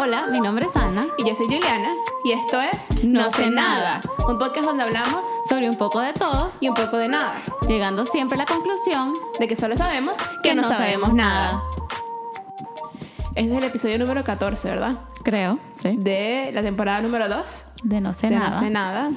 Hola, mi nombre es Ana. Y yo soy Juliana. Y esto es No sé nada. Un podcast donde hablamos Sobre un poco de todo, y un poco de nada. llegando siempre a la conclusión De que solo sabemos que no sabemos nada. Este es el episodio número 14, ¿verdad? Creo, sí. De la temporada número 2 De no sé de nada. No sé nada.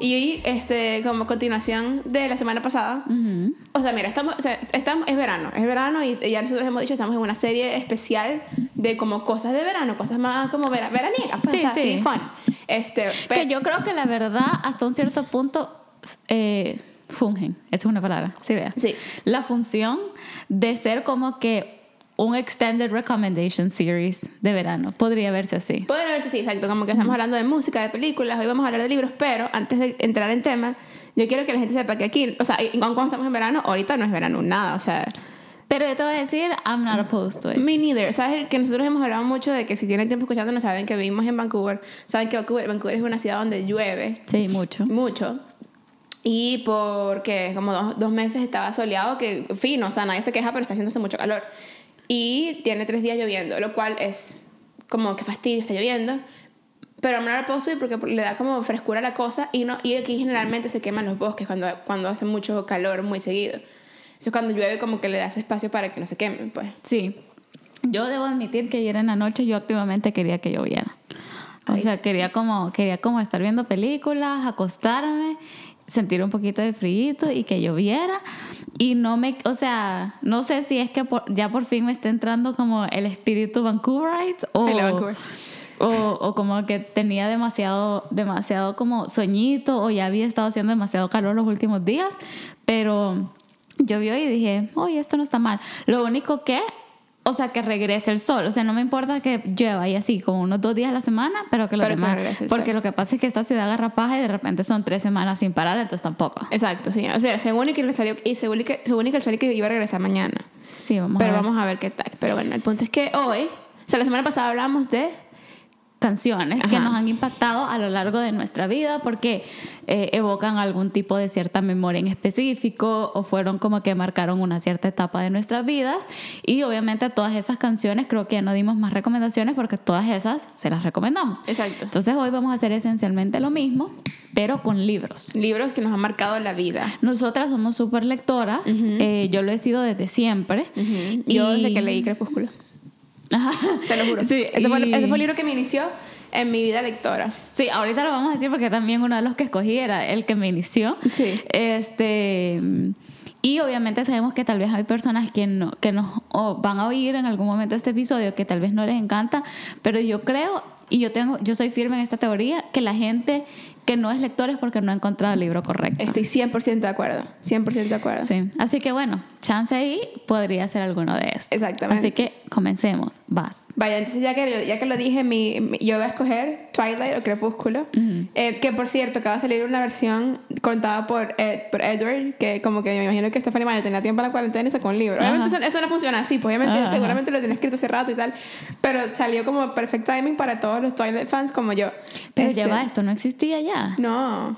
Y este, como continuación de la semana pasada. Ujú. O sea, mira, estamos, o sea, estamos, es verano, es verano y ya nosotros hemos dicho, estamos en una serie especial de como cosas de verano, cosas más como vera, veraniegas, pues, Sí, o sea, sí. así, fun. Este, Que yo creo que la verdad, hasta un cierto punto, eh, fungen. Esa es una palabra. Sí, vea. Sí. La función de ser como que un extended recommendation series de verano. Podría verse así. Puede verse, sí, exacto, como que estamos hablando de música, de películas, hoy vamos a hablar de libros, pero antes de entrar en tema, yo quiero que la gente sepa que aquí, o sea, cuando estamos en verano, ahorita no es verano nada, o sea, Pero yo te voy a decir, I'm not opposed to it. me neither, sabes que nosotros hemos hablado mucho de que si tienen tiempo escuchándonos saben que vivimos en Vancouver, saben que Vancouver, Vancouver es una ciudad donde llueve Sí, mucho. mucho. Y porque como dos, dos meses estaba soleado, que fino, o sea, nadie se queja, pero está haciendo mucho calor. Y tiene tres días lloviendo, lo cual es como que fastidio, está lloviendo. Pero no lo puedo subir porque le da como frescura a la cosa y, no, y aquí generalmente se queman los bosques cuando, cuando hace mucho calor muy seguido. Eso es cuando llueve como que le das espacio para que no se quemen, pues. Sí. Yo debo admitir que ayer en la noche yo activamente quería que lloviera. O Ay, sea, quería como, quería como estar viendo películas, acostarme, sentir un poquito de frío y que lloviera. Y no me, o sea, no sé si es que por- ya por fin me está entrando como el espíritu Vancouverite o, Vancouver. o, o como que tenía demasiado, demasiado como soñito o ya había estado haciendo demasiado calor los últimos días. Pero llovió y dije, oye, esto no está mal. Lo único que, o sea, que regrese el sol. O sea, no me importa que llueva y así, como unos dos días a la semana, pero que lo Pero demás. el porque sol. lo que pasa es que esta ciudad agarra paja y de repente son tres semanas sin parar, entonces tampoco. Exacto, sí. O sea, según y que, le salió, y según y que, según y que el sol y que iba a regresar mañana. Sí, vamos Pero a ver. vamos a ver qué tal. Pero bueno, el punto es que hoy, o sea, la semana pasada hablamos de canciones que Ajá. nos han impactado a lo largo de nuestra vida porque eh, evocan algún tipo de cierta memoria en específico o fueron como que marcaron una cierta etapa de nuestras vidas y obviamente todas esas canciones creo que ya no dimos más recomendaciones porque todas esas se las recomendamos. Exacto. Entonces hoy vamos a hacer esencialmente lo mismo pero con libros. libros que nos han marcado la vida. Nosotras somos súper lectoras, eh, yo lo he sido desde siempre. Yo Y- desde que leí Crepúsculo, Ajá. te lo juro. Sí, ese, fue, y- ese fue el libro que me inició en mi vida lectora. Sí, ahorita lo vamos a decir porque también uno de los que escogí era el que me inició. Sí. Este. Y obviamente sabemos que tal vez hay personas que, no, que nos o van a oír en algún momento este episodio que tal vez no les encanta, pero yo creo, y yo, tengo, yo soy firme en esta teoría, que la gente que no es lectora es porque no ha encontrado el libro correcto. Estoy 100% de acuerdo. 100% de acuerdo. Sí. Así que bueno, chance ahí podría ser alguno de estos. Exactamente. Así que comencemos. Vas. Vaya, entonces ya que, ya que lo dije, mi, mi- yo voy a escoger Twilight o Crepúsculo. Eh, que por cierto, acaba de salir una versión contada por, Ed- por Edward, que como que me imagino que Stephanie Meyer tenía tiempo en la cuarentena y sacó un libro. Obviamente eso, eso no funciona así, pues obviamente Ajá. seguramente lo tenía escrito hace rato y tal, pero salió como perfect timing para todos los Twilight fans como yo. Pero Este, lleva esto, no existía ya. No,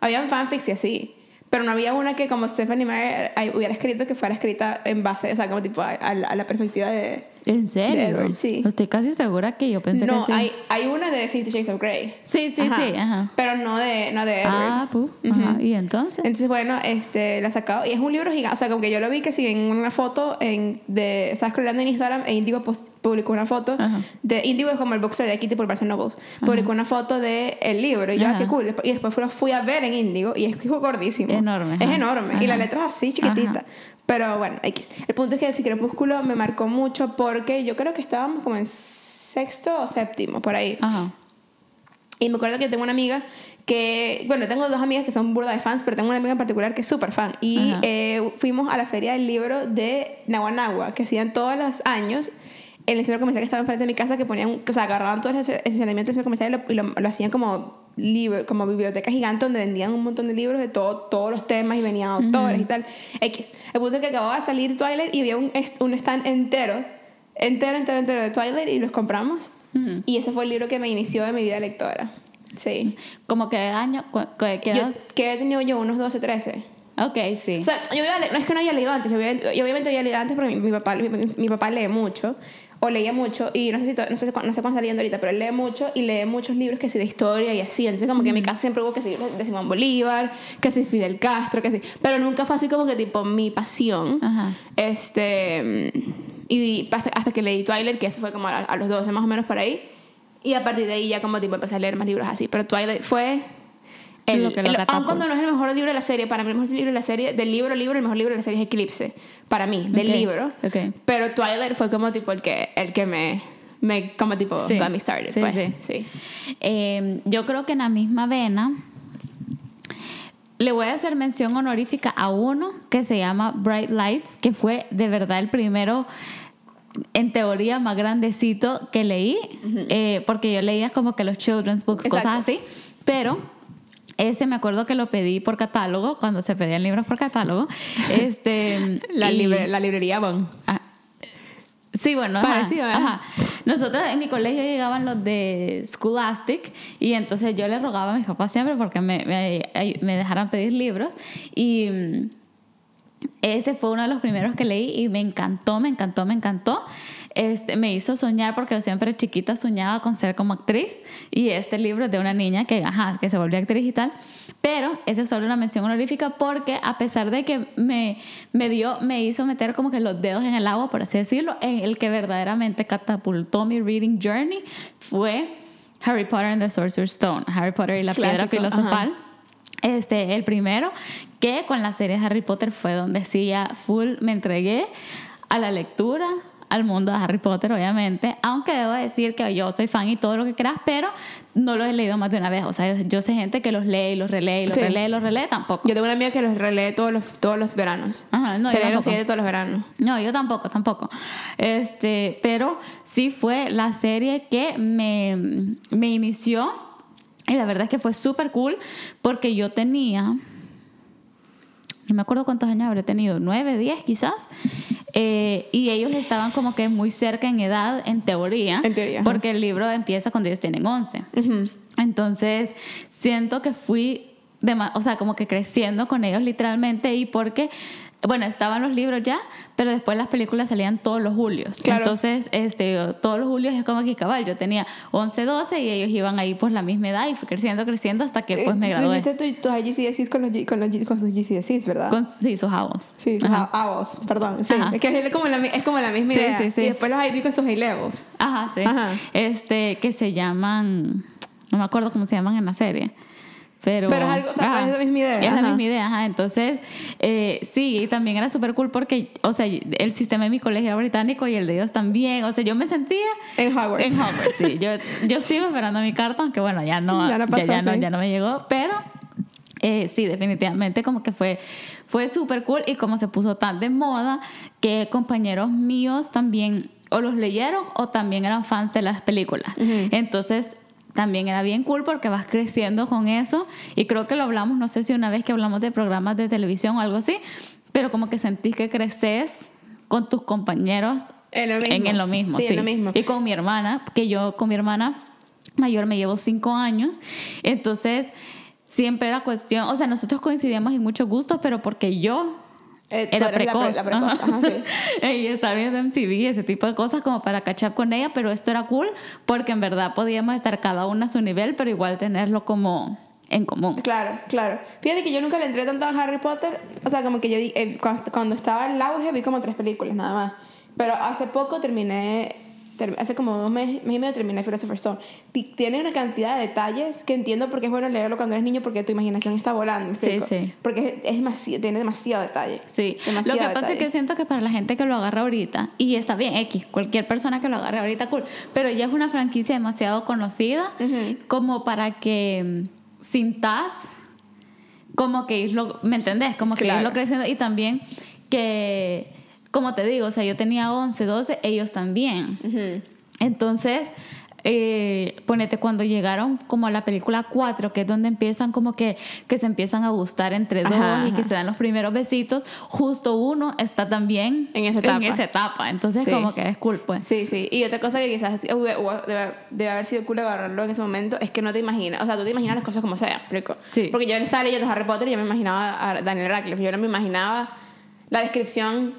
había fanfics y así. Pero no había una que como Stephanie Meyer eh, hubiera escrito que fuera escrita en base, o sea, como tipo a, a a la perspectiva de... ¿En serio? Edward, sí. Estoy casi segura que yo pensé no, que sí. hay, hay una de Fifty Shades of Grey. Sí, sí, sí, ajá. Pero no de, no de Edward. Ah, pu, ajá. ¿Y entonces? Entonces, bueno, este, la sacado. Y es un libro gigante. O sea, como que yo lo vi que sí, en una foto en, de... Estaba scrollando en Instagram e Indigo publicó una foto Ajá. de... Indigo es como el bookstore de aquí, tipo el Nobles. Publicó una foto de el libro. Y yo, ah, qué cool. Y después fui, fui a ver en Indigo y es que es gordísimo. Enorme, Es enorme. Y la letra es así, chiquitita. Pero bueno, X. El punto es que sí, Crepúsculo me marcó mucho porque yo creo que estábamos como en sexto o séptimo, por ahí. Ajá. Y me acuerdo que tengo una amiga que, bueno, tengo dos amigas que son burda de fans, pero tengo una amiga en particular que es súper fan. Y eh, fuimos a la feria del libro de Naguanagua, que hacían todos los años el centro comercial que estaba enfrente de mi casa, que ponían, o sea, agarraban todo ese estacionamiento del centro comercial y lo, lo- lo hacían como libro, como biblioteca gigante donde vendían un montón de libros de todo, todos los temas y venían autores y tal. X. El punto es que acababa de salir Twilight y había un, un stand entero, entero, entero, entero de Twilight y los compramos. Ujú. Y ese fue el libro que me inició en mi vida lectora. Sí. Como que año, ¿qué edad? Yo, ¿Qué he tenido yo? Unos 12, 13. Ok, sí. O sea, yo había no es que no había leído antes, yo, había- yo obviamente había leído antes porque mi, mi papá, mi- mi papá lee mucho, o leía mucho, y no sé, si no, sé, no sé cuándo está leyendo ahorita, pero él lee mucho y lee muchos libros que sí de historia y así. Entonces, como que en mi casa siempre hubo que sí de Simón Bolívar, que sí Fidel Castro, que sí. Pero nunca fue así como que tipo mi pasión. Ajá. Este. Y hasta, hasta que leí Twilight, que eso fue como a, a los 12 más o menos por ahí. Y a partir de ahí ya como tipo empecé a leer más libros así. Pero Twilight fue el, Lo que lo el- aun cuando no es el mejor libro de la serie, para mí el mejor libro de la serie, del libro libro, el mejor libro de la serie es Eclipse. Para mí, del libro. ok. Pero Twilight fue como tipo el que, el que me, me como tipo Sí, got me started. sí, pues. sí. sí. Eh, yo creo que en la misma vena le voy a hacer mención honorífica a uno que se llama Bright Lights, que fue de verdad el primero en teoría más grandecito que leí, eh, porque yo leía como que los children's books, Exacto. cosas así, pero ese me acuerdo que lo pedí por catálogo, cuando se pedían libros por catálogo. Este, La, y- libre- la librería Bon. Ah, Sí, bueno, ajá, Parecido, ¿eh? ajá. Nosotros en mi colegio llegaban los de Scholastic y entonces yo le rogaba a mis papás siempre porque me, me, me dejaran pedir libros y mm, ese fue uno de los primeros que leí y me encantó, me encantó, me encantó. Este, me hizo soñar porque yo siempre chiquita soñaba con ser como actriz y este libro es de una niña que, ajá, que se volvió actriz y tal. Pero ese es solo una mención honorífica porque a pesar de que me, me dio, me hizo meter como que los dedos en el agua, por así decirlo, en el que verdaderamente catapultó mi reading journey fue Harry Potter and the Sorcerer's Stone, Harry Potter y la piedra Clásico, filosofal. Este, el primero, que con la serie Harry Potter fue donde sí ya full me entregué a la lectura, al mundo de Harry Potter, obviamente. Aunque debo decir que yo soy fan y todo lo que creas, pero no lo he leído más de una vez. O sea, yo sé gente que los lee y los relee y los Sí. relee y los relee, tampoco. Yo tengo una amiga que los relee todos los, todos los veranos. Ajá, no, Se yo lee los siete todos los veranos. No, yo tampoco, tampoco. Este, pero sí fue la serie que me, me inició. Y la verdad es que fue súper cool porque yo tenía, no me acuerdo cuántos años habré tenido, nueve, diez quizás. Eh, y ellos estaban como que muy cerca en edad, en teoría. En teoría. Porque el libro empieza cuando ellos tienen 11. Ujú. Entonces, siento que fui, dema- o sea, como que creciendo con ellos literalmente y porque, bueno, estaban los libros ya, pero después las películas salían todos los julios. Claro. Entonces, este, todos los julios es como que cabal, yo tenía 11, 12 y ellos iban ahí por la misma edad y fui creciendo, creciendo hasta que pues me Eh, Tú gradué. hiciste tu- tus GCSEs con, los, con, los, con sus GCSEs, ¿verdad? Con, sí, sus jabos. Sí, a, vos, perdón. Sí, Ajá. es que es como la, es como la misma Sí, idea. sí, sí. Y después los IB con sus A-levels. Ajá, sí. Ajá. Este, que se llaman, no me acuerdo cómo se llaman en la serie. Pero, Pero es algo- o sea, ajá, es la misma idea, Es la ajá. misma idea, ajá. Entonces, eh, sí, y también era súper cool porque, o sea, el sistema de mi colegio era británico y el de ellos también. O sea, yo me sentía En Hogwarts. en Hogwarts, sí. Yo, yo sigo esperando mi carta, aunque bueno, ya no, Ya ya, no pasó, ya no, sí. ya no me llegó, pero eh, sí, definitivamente como que fue, fue súper cool y como se puso tan de moda que compañeros míos también o los leyeron o también eran fans de las películas. Entonces también era bien cool porque vas creciendo con eso y creo que lo hablamos, no sé si una vez que hablamos de programas de televisión o algo así, pero como que sentís que creces con tus compañeros En lo mismo. en, en lo mismo. Sí, Sí, en lo mismo. Y con mi hermana, que yo con mi hermana mayor me llevo cinco años, entonces siempre era cuestión, o sea, nosotros coincidíamos en muchos gustos, pero porque yo Eh, era eres la pre- precoz. la precoz, ajá. ajá, sí. y estaba viendo MTV, ese tipo de cosas como para catch up con ella, pero esto era cool porque en verdad podíamos estar cada una a su nivel, pero igual tenerlo como en común. Claro, claro. Fíjate que yo nunca le entré tanto a Harry Potter. O sea, como que yo eh, cuando, cuando estaba en el auge vi como tres películas nada más. Pero hace poco terminé, ter- hace como dos meses, mes y medio terminé Philosopher's. Ti- Tiene una cantidad de detalles que entiendo por qué es bueno leerlo cuando eres niño porque tu imaginación está volando. ¿me Sí, sí. Porque es, es demasiado, tiene demasiado detalle. Sí, Demasiado lo que pasa es que siento que para la gente que lo agarra ahorita, y está bien, X, cualquier persona que lo agarre ahorita, cool, pero ya es una franquicia demasiado conocida Ujú. como para que mm, sintas como que irlo, ¿me entendés? Como que Claro. irlo creciendo y también que, como te digo, o sea, yo tenía 11, 12, ellos también. Ujú. Entonces, eh, ponete cuando llegaron como a la película 4, que es donde empiezan como que, que se empiezan a gustar entre dos Ajá, y que ajá. se dan los primeros besitos, justo uno está también En esa etapa. esa etapa. Entonces Sí. como que es cool, pues. Sí, sí. Y otra cosa que quizás debe, debe haber sido cool agarrarlo en ese momento es que no te imaginas, o sea, tú te imaginas las cosas como sean, explico. Sí. Porque yo estaba leyendo Harry Potter y yo me imaginaba a Daniel Radcliffe, yo no me imaginaba la descripción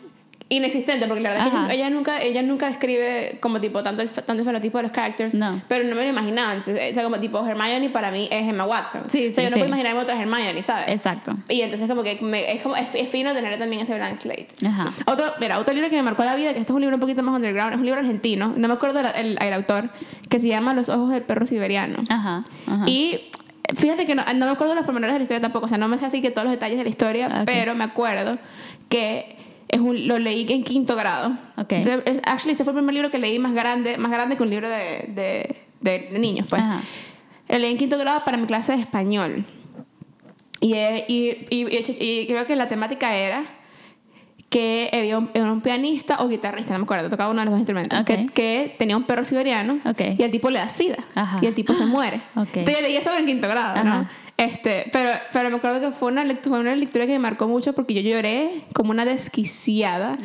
inexistente, porque la verdad es que Ajá. ella, ella nunca, ella nunca describe como tipo tanto el, tanto el fenotipo de los characters, No. pero no me lo imaginaba. Entonces, o sea, como tipo Hermione para mí es Emma Watson. Sí, o sea, sí, yo no sí. puedo imaginarme otra Hermione, ¿sabes? Exacto. Y entonces como que me- es, como, es, es fino tener también ese blank slate. Ajá. Otro, mira, otro libro que me marcó la vida, que este es un libro un poquito más underground, es un libro argentino, no me acuerdo el, el- el autor, que se llama Los ojos del perro siberiano. Ajá. ajá. Y fíjate que no, no me acuerdo los pormenores de la historia tampoco, o sea, no me sé así que todos los detalles de la historia, Ok. pero me acuerdo que es un, lo leí en quinto grado. Ok. Entonces, es- actually, ese fue el primer libro que leí más grande, más grande que un libro de, de, de- de niños, pues. Ajá. Lo leí en quinto grado para mi clase de español. Y, eh, y, y, y- creo que la temática era que había un, era un pianista o guitarrista, no me acuerdo, tocaba uno de los dos instrumentos, Ok. que, que tenía un perro siberiano Ok. y el tipo le da sida Ajá. y el tipo se muere. Ok. Entonces yo leí eso en quinto grado, ¿no? Este, pero, pero me acuerdo que fue una, lectura, fue una lectura que me marcó mucho porque yo lloré como una desquiciada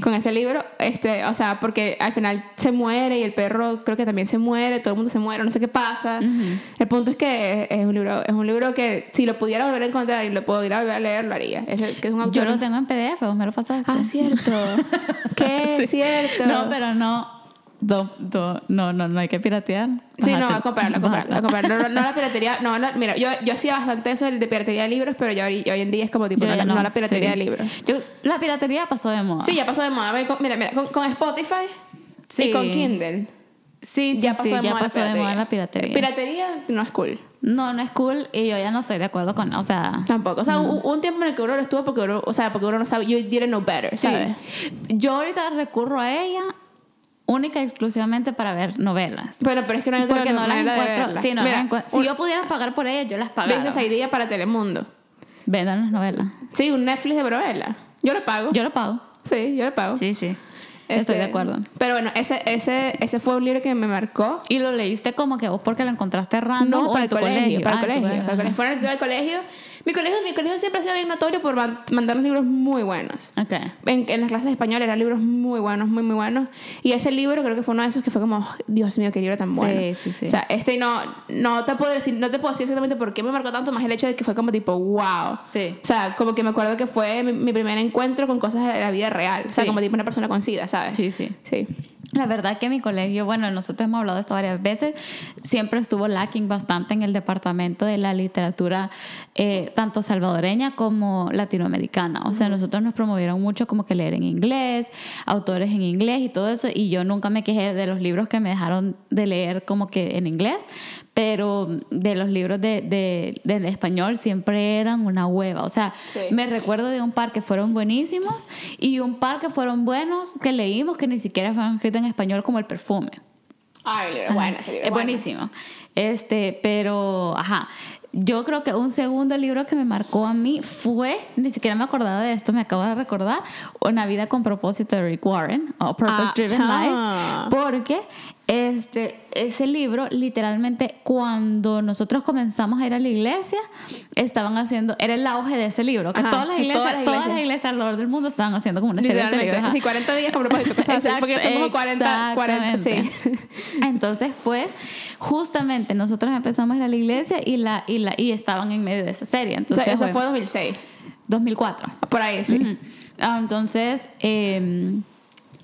con ese libro, este, o sea, porque al final se muere y el perro creo que también se muere, todo el mundo se muere, no sé qué pasa. El punto es que es un libro, es un libro que si lo pudiera volver a encontrar y lo pudiera volver a leer, lo haría. Es, que es un autor. Yo lo tengo en PDF, vos me lo pasaste. Ah, cierto. ¿Qué? Sí. Cierto. No, pero no. Do- do- no, no, no hay que piratear. Sí, no, a comprarlo, a comprarlo, a comprarlo. No, no, no la piratería, no, no, mira, yo, yo hacía bastante eso de piratería de libros, pero yo hoy, hoy en día es como tipo, no, no la piratería sí. de libros. Yo- la piratería pasó de moda. Sí, ya pasó de moda. Mira, mira, con, con Spotify Sí. y con Kindle. sí, sí, ya sí, pasó de ya moda pasó de moda la piratería. Piratería no es cool. no, no es cool y yo ya no estoy de acuerdo con, o sea, Tampoco. O sea, un tiempo en el que uno lo estuvo porque uno, o sea, porque uno no sabe, you didn't know better, sí. Yo ahorita recurro a ella única y exclusivamente para ver novelas. Bueno, pero es que no hay otra Porque no las encuentro. Sí, no Mira, las encuentro. Si un- yo pudiera pagar por ellas, yo las pagara. Business Idea para Telemundo. Vendan las novelas. Sí, un Netflix de novela. Yo lo pago. Yo lo pago. Sí, yo lo pago. Sí, sí. Este, Estoy de acuerdo. Pero bueno, ese, ese, ese fue un libro que me marcó. Y lo leíste como que vos porque lo encontraste random No, o para en el tu colegio, para el Ah, tu colegio, para el colegio. ajá. Fue una lectura del colegio. Mi colegio, mi colegio siempre ha sido bien notorio por man- mandarnos libros muy buenos. Ok. En, en las clases de español eran libros muy buenos, muy, muy buenos. Y ese libro creo que fue uno de esos que fue como, "Oh, Dios mío, qué libro tan Sí, bueno. sí, sí. O sea, este no, no te puedo decir, no te puedo decir exactamente por qué me marcó tanto, más el hecho de que fue como tipo, wow. Sí. O sea, como que me acuerdo que fue mi, mi primer encuentro con cosas de la vida real. O sea, Sí. como tipo una persona con SIDA, ¿sabes? Sí, sí. Sí. La verdad que mi colegio, bueno, nosotros hemos hablado de esto varias veces, siempre estuvo lacking bastante en el departamento de la literatura, eh, tanto salvadoreña como latinoamericana. O sea, nosotros nos promovieron mucho como que leer en inglés, autores en inglés y todo eso, y yo nunca me quejé de los libros que me dejaron de leer como que en inglés, pero de los libros de, de, de español siempre eran una hueva. O sea, Sí. me recuerdo de un par que fueron buenísimos y un par que fueron buenos que leímos que ni siquiera fueron escritos en español como el perfume. Ay, libro, bueno, ese libro es bueno. buenísimo. Este, pero, ajá. Yo creo que un segundo libro que me marcó a mí fue, ni siquiera me acordaba de esto, me acabo de recordar, Una vida con propósito de Rick Warren, o Purpose Driven Ah, Life, porque este, ese libro, literalmente, cuando nosotros comenzamos a ir a la iglesia, estaban haciendo, era el auge de ese libro, que Ajá, todas, las iglesias, todas las todas las iglesias. iglesias alrededor del mundo estaban haciendo como una serie de ese Literalmente. libro. ajá. Sí, 40 días con propósito, Exacto, porque son como 40, 40, sí. Entonces, pues, justamente nosotros empezamos a ir a la iglesia y, la, y, la, y estaban en medio de esa serie. O Entonces, sea, eso fue fue 2006. 2004. Por ahí, sí. Ujú. Ah, entonces, eh,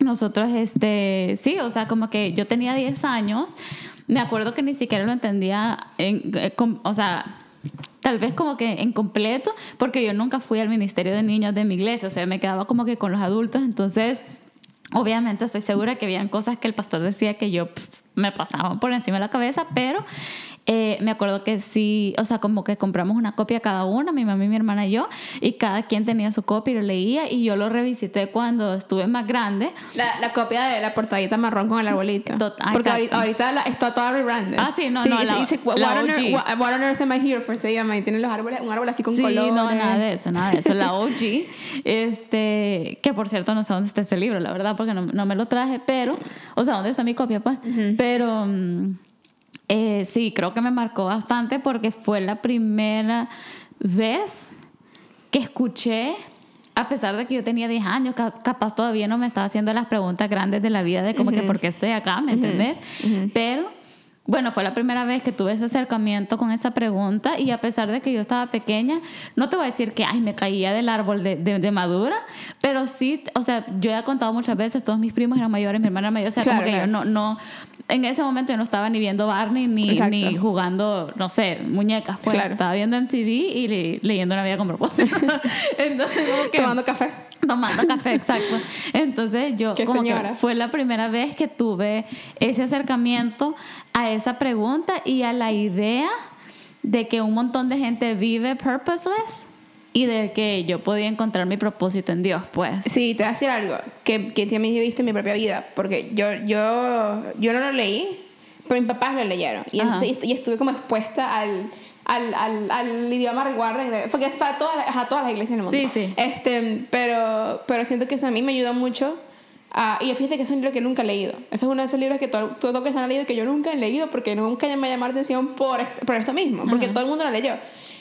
nosotros, este, sí, o sea, como que yo tenía 10 años, me acuerdo que ni siquiera lo entendía, en, eh, o sea, tal vez como que en completo, porque yo nunca fui al ministerio de niños de mi iglesia, o sea, me quedaba como que con los adultos, entonces... Obviamente estoy segura que habían cosas que el pastor decía que yo pff, me pasaban por encima de la cabeza, pero eh, me acuerdo que sí, o sea, como que compramos una copia cada una, mi mamá y mi hermana y yo, y cada quien tenía su copia y lo leía, y yo lo revisité cuando estuve más grande. La, la copia de la portadita marrón con el arbolito. Ah, Porque ahorita, ahorita la- está toda rebranded. Ah, sí, no, no, dice, la- dice, what, la on earth, what- what on earth am I here for? Se llama. Y tiene los árboles, un árbol así con sí, colores. no, nada de eso, nada de eso. La OG, este, que por cierto no sé dónde está ese libro, la verdad, porque no, no me lo traje, pero O sea, ¿dónde está mi copia, pues? Pero mm, eh, sí, creo que me marcó bastante porque fue la primera vez que escuché, a pesar de que yo tenía 10 años, capaz todavía no me estaba haciendo las preguntas grandes de la vida de como que por qué estoy acá, ¿me entendés? Pero bueno, fue la primera vez que tuve ese acercamiento con esa pregunta y a pesar de que yo estaba pequeña, no te voy a decir que, ay, me caía del árbol de, de, madura, pero sí, o sea, yo he contado muchas veces, todos mis primos eran mayores, mi hermana era mayor, o sea, como que yo no, no, en ese momento yo no estaba ni viendo Barney ni, ni jugando, no sé, muñecas, pues estaba viendo en TV y leyendo una vida con propósito. Entonces, como que, Tomando café. Tomando café, exacto. Entonces yo como que fue la primera vez que tuve ese acercamiento a esa pregunta y a la idea de que un montón de gente vive purposeless y de que yo podía encontrar mi propósito en Dios, pues. Sí, te voy a decir algo que, que también he visto en mi propia vida, porque yo, yo, yo no lo leí, pero mis papás lo leyeron y, y estuve como expuesta al al, al, al idioma Warren, porque es para todas, a todas las iglesias en el mundo. Sí, sí. Este, pero, pero siento que eso a mí me ayuda mucho. y fíjate que es un libro que nunca he leído. Ese es uno de esos libros que todos todo que se han leído que yo nunca he leído porque nunca me llamó la atención por, por esto mismo, porque todo el mundo lo leyó.